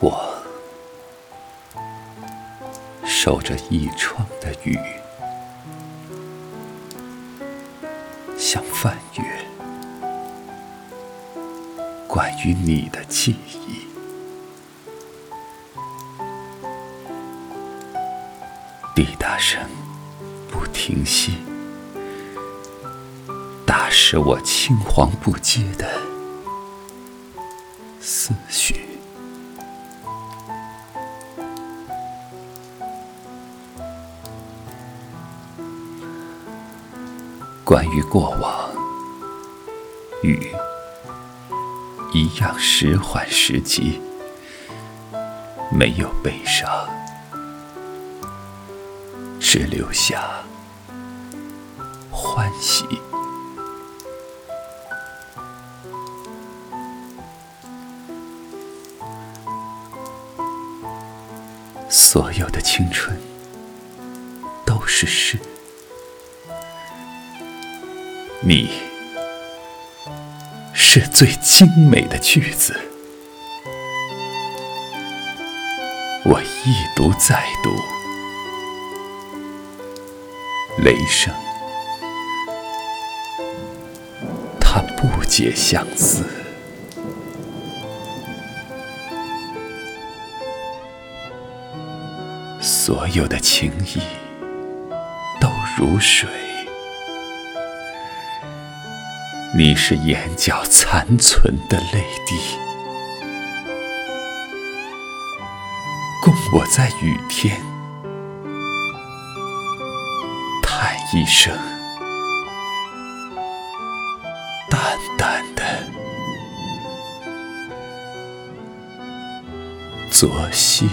我守着一窗的雨，像翻阅。关于你的记忆，滴答声不停息，打湿我青黄不接的思绪。关于过往，雨一样时缓时急，没有悲伤，只留下欢喜。所有的青春都是诗。你是最精美的句子，我一读再读，雷声它不解相思，所有的情谊都如水。你是眼角残存的泪滴，供我在雨天叹一声淡淡的昨夕。